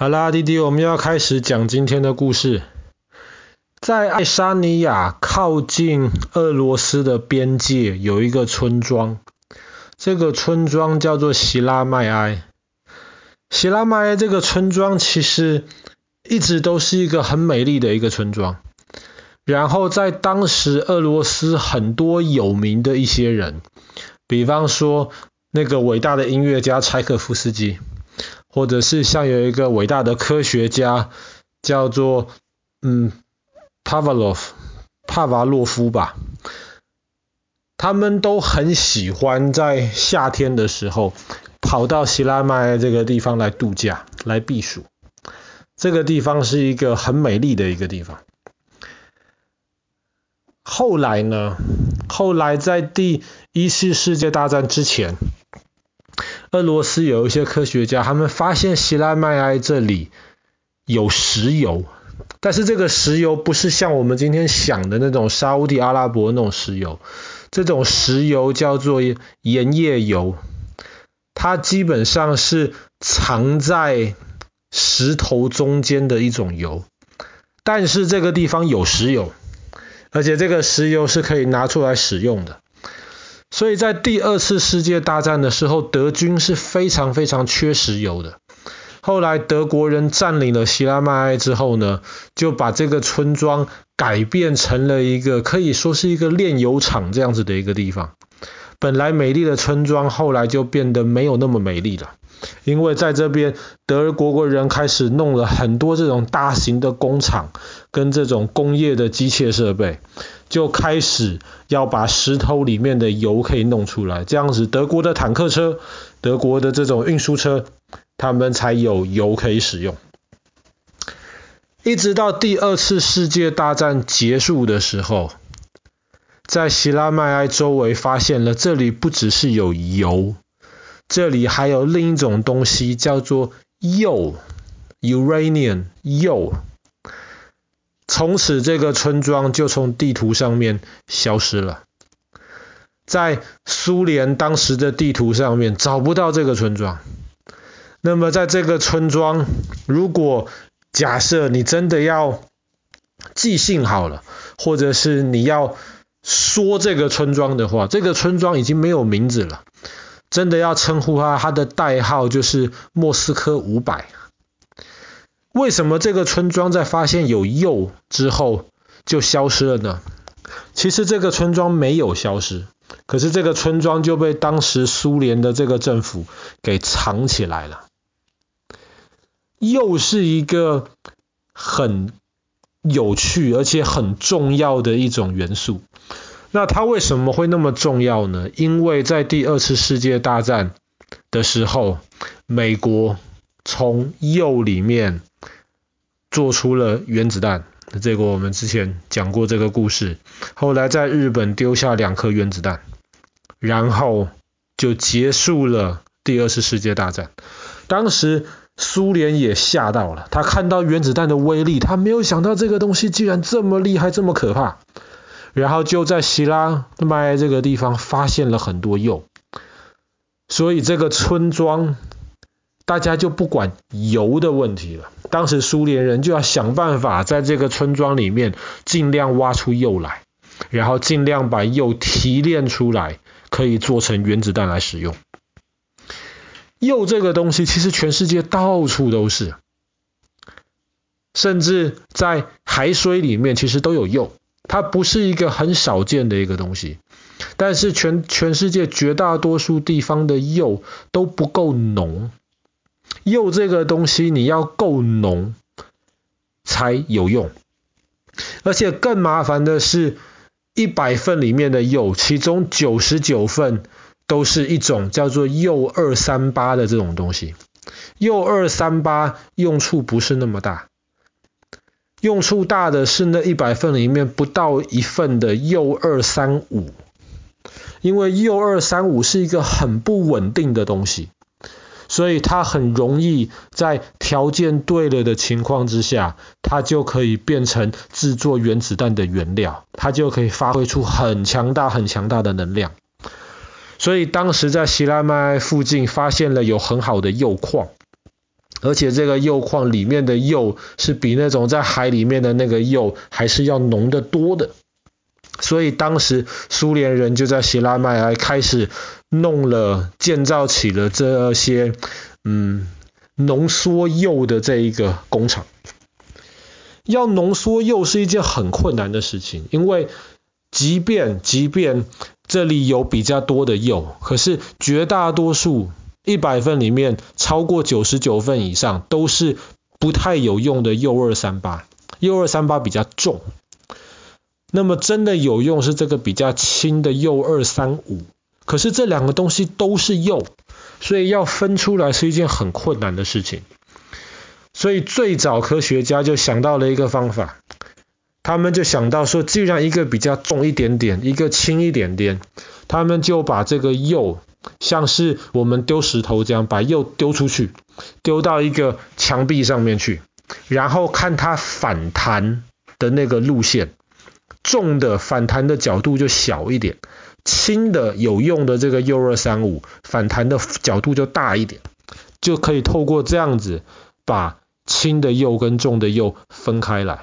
好啦，弟弟，我们要开始讲今天的故事。在爱沙尼亚靠近俄罗斯的边界有一个村庄，这个村庄叫做希拉迈埃。希拉迈埃这个村庄其实一直都是一个很美丽的一个村庄。然后在当时俄罗斯很多有名的一些人，比方说那个伟大的音乐家柴可夫斯基。或者是像有一个伟大的科学家叫做嗯帕瓦洛夫帕瓦洛夫吧，他们都很喜欢在夏天的时候跑到希拉迈埃这个地方来度假来避暑。这个地方是一个很美丽的一个地方。后来呢，后来在第一次世界大战之前。俄罗斯有一些科学家，他们发现希拉迈埃这里有石油，但是这个石油不是像我们今天想的那种沙乌地阿拉伯那种石油，这种石油叫做盐页油，它基本上是藏在石头中间的一种油，但是这个地方有石油，而且这个石油是可以拿出来使用的。所以在第二次世界大战的时候，德军是非常非常缺石油的。后来德国人占领了希拉迈埃之后呢，就把这个村庄改变成了一个可以说是一个炼油厂这样子的一个地方。本来美丽的村庄后来就变得没有那么美丽了，因为在这边德国国人开始弄了很多这种大型的工厂跟这种工业的机械设备。就开始要把石头里面的油可以弄出来，这样子德国的坦克车、德国的这种运输车，他们才有油可以使用。一直到第二次世界大战结束的时候，在希拉迈埃周围发现了这里不只是有油，这里还有另一种东西叫做铀 （uranium） 铀。从此，这个村庄就从地图上面消失了。在苏联当时的地图上面找不到这个村庄。那么，在这个村庄，如果假设你真的要寄信好了，或者是你要说这个村庄的话，这个村庄已经没有名字了。真的要称呼它，它的代号就是莫斯科五百。为什么这个村庄在发现有铀之后就消失了呢？其实这个村庄没有消失，可是这个村庄就被当时苏联的这个政府给藏起来了。铀是一个很有趣而且很重要的一种元素。那它为什么会那么重要呢？因为在第二次世界大战的时候，美国从铀里面做出了原子弹，这个我们之前讲过这个故事。后来在日本丢下两颗原子弹，然后就结束了第二次世界大战。当时苏联也吓到了，他看到原子弹的威力，他没有想到这个东西竟然这么厉害，这么可怕。然后就在希拉迈埃这个地方发现了很多铀，所以这个村庄。大家就不管油的问题了。当时苏联人就要想办法在这个村庄里面尽量挖出铀来，然后尽量把铀提炼出来，可以做成原子弹来使用。铀这个东西其实全世界到处都是，甚至在海水里面其实都有铀。它不是一个很少见的一个东西，但是全全世界绝大多数地方的铀都不够浓。铀这个东西你要够浓才有用，而且更麻烦的是，一百份里面的铀，其中九十九份都是一种叫做铀二三八的这种东西。铀二三八用处不是那么大，用处大的是那一百份里面不到一份的铀二三五，因为铀二三五是一个很不稳定的东西。所以它很容易在条件对了的情况之下，它就可以变成制作原子弹的原料，它就可以发挥出很强大、很强大的能量。所以当时在希拉麦附近发现了有很好的铀矿，而且这个铀矿里面的铀是比那种在海里面的那个铀还是要浓得多的。所以当时苏联人就在西拉迈埃开始弄了，建造起了这些嗯浓缩铀的这一个工厂。要浓缩铀是一件很困难的事情，因为即便即便这里有比较多的铀，可是绝大多数一百份里面超过九十九份以上都是不太有用的铀二三八，铀二三八比较重。那么真的有用是这个比较轻的铀二三五，可是这两个东西都是铀，所以要分出来是一件很困难的事情。所以最早科学家就想到了一个方法，他们就想到说，既然一个比较重一点点，一个轻一点点，他们就把这个铀，像是我们丢石头这样，把铀丢出去，丢到一个墙壁上面去，然后看它反弹的那个路线。重的反弹的角度就小一点，轻的有用的这个铀二三五反弹的角度就大一点，就可以透过这样子把轻的铀跟重的铀分开来。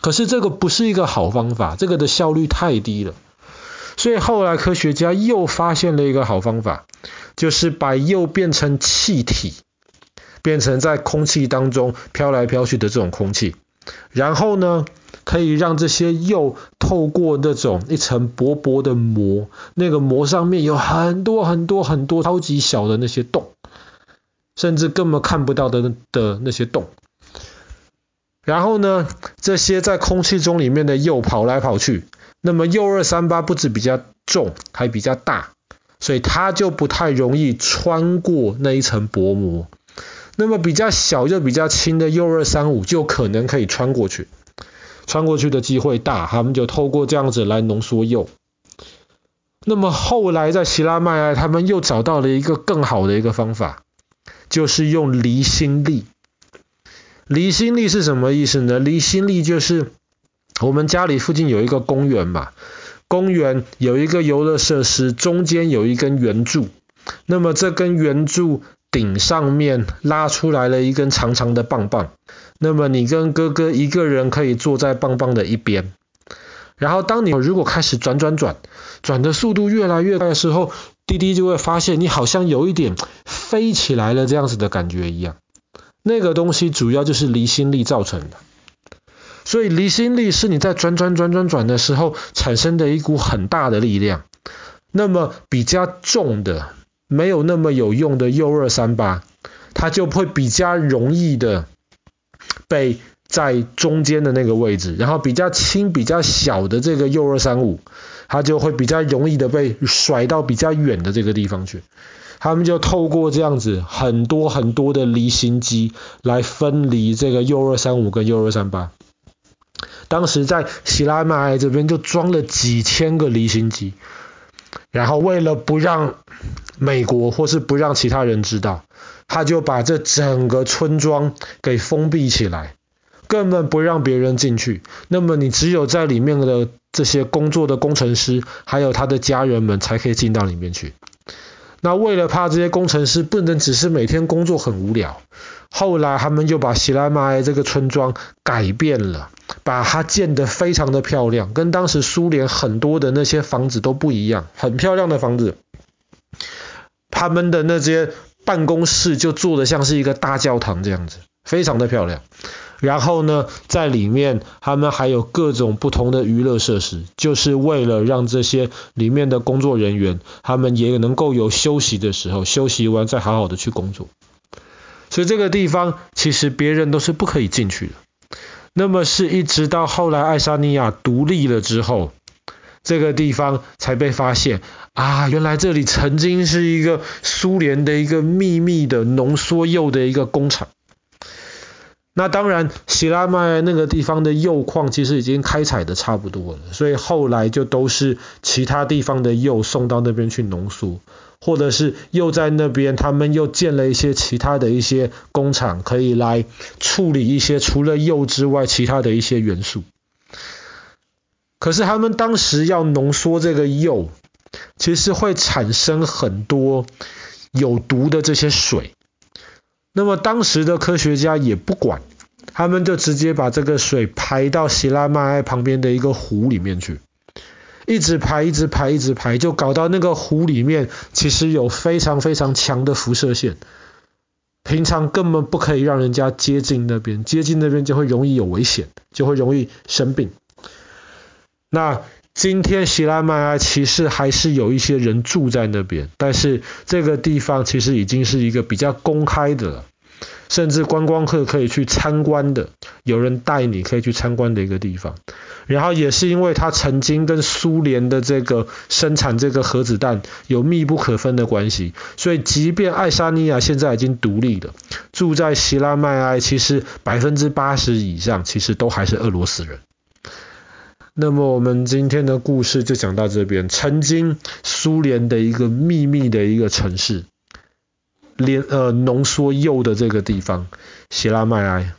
可是这个不是一个好方法，这个的效率太低了。所以后来科学家又发现了一个好方法，就是把铀变成气体，变成在空气当中飘来飘去的这种空气，然后呢，可以让这些铀透过那种一层薄薄的膜，那个膜上面有很多很多很多超级小的那些洞，甚至根本看不到的的那些洞。然后呢，这些在空气中里面的铀跑来跑去，那么铀二三八不止比较重，还比较大，所以它就不太容易穿过那一层薄膜。那么比较小又比较轻的铀二三五就可能可以穿过去。穿过去的机会大，他们就透过这样子来浓缩铀。那么后来在西拉迈埃，他们又找到了一个更好的一个方法，就是用离心力。离心力是什么意思呢？离心力就是我们家里附近有一个公园嘛，公园有一个游乐设施，中间有一根圆柱，那么这根圆柱顶上面拉出来了一根长长的棒棒。那么你跟哥哥一个人可以坐在棒棒的一边，然后当你如果开始转转转，转的速度越来越快的时候，弟弟就会发现你好像有一点飞起来了这样子的感觉一样。那个东西主要就是离心力造成的，所以离心力是你在转转转转转的时候产生的一股很大的力量。那么比较重的、没有那么有用的铀二三八，它就会比较容易的。被在中间的那个位置，然后比较轻、比较小的这个铀二三五，它就会比较容易的被甩到比较远的这个地方去。他们就透过这样子很多很多的离心机来分离这个铀二三五跟铀二三八。当时在西拉迈埃这边就装了几千个离心机，然后为了不让美国或是不让其他人知道。他就把这整个村庄给封闭起来，根本不让别人进去。那么你只有在里面的这些工作的工程师，还有他的家人们才可以进到里面去。那为了怕这些工程师不能只是每天工作很无聊，后来他们就把西拉马埃这个村庄改变了，把它建得非常的漂亮，跟当时苏联很多的那些房子都不一样，很漂亮的房子。他们的那些。办公室就做的像是一个大教堂这样子，非常的漂亮。然后呢，在里面他们还有各种不同的娱乐设施，就是为了让这些里面的工作人员，他们也能够有休息的时候，休息完再好好的去工作。所以这个地方其实别人都是不可以进去的。那么是一直到后来爱沙尼亚独立了之后。这个地方才被发现啊，原来这里曾经是一个苏联的一个秘密的浓缩铀的一个工厂。那当然，西拉麦那个地方的铀矿其实已经开采的差不多了，所以后来就都是其他地方的铀送到那边去浓缩，或者是又在那边他们又建了一些其他的一些工厂，可以来处理一些除了铀之外其他的一些元素。可是他们当时要浓缩这个铀，其实会产生很多有毒的这些水。那么当时的科学家也不管，他们就直接把这个水排到西拉迈埃旁边的一个湖里面去，一直排，一直排，一直排，就搞到那个湖里面其实有非常非常强的辐射线，平常根本不可以让人家接近那边，接近那边就会容易有危险，就会容易生病。那今天西拉迈埃其实还是有一些人住在那边，但是这个地方其实已经是一个比较公开的了，甚至观光客可以去参观的，有人带你可以去参观的一个地方。然后也是因为它曾经跟苏联的这个生产这个核子弹有密不可分的关系，所以即便爱沙尼亚现在已经独立了，住在希拉迈埃其实百分之八十以上其实都还是俄罗斯人。那么我们今天的故事就讲到这边。曾经苏联的一个秘密的一个城市，连呃浓缩铀的这个地方，希拉麦埃。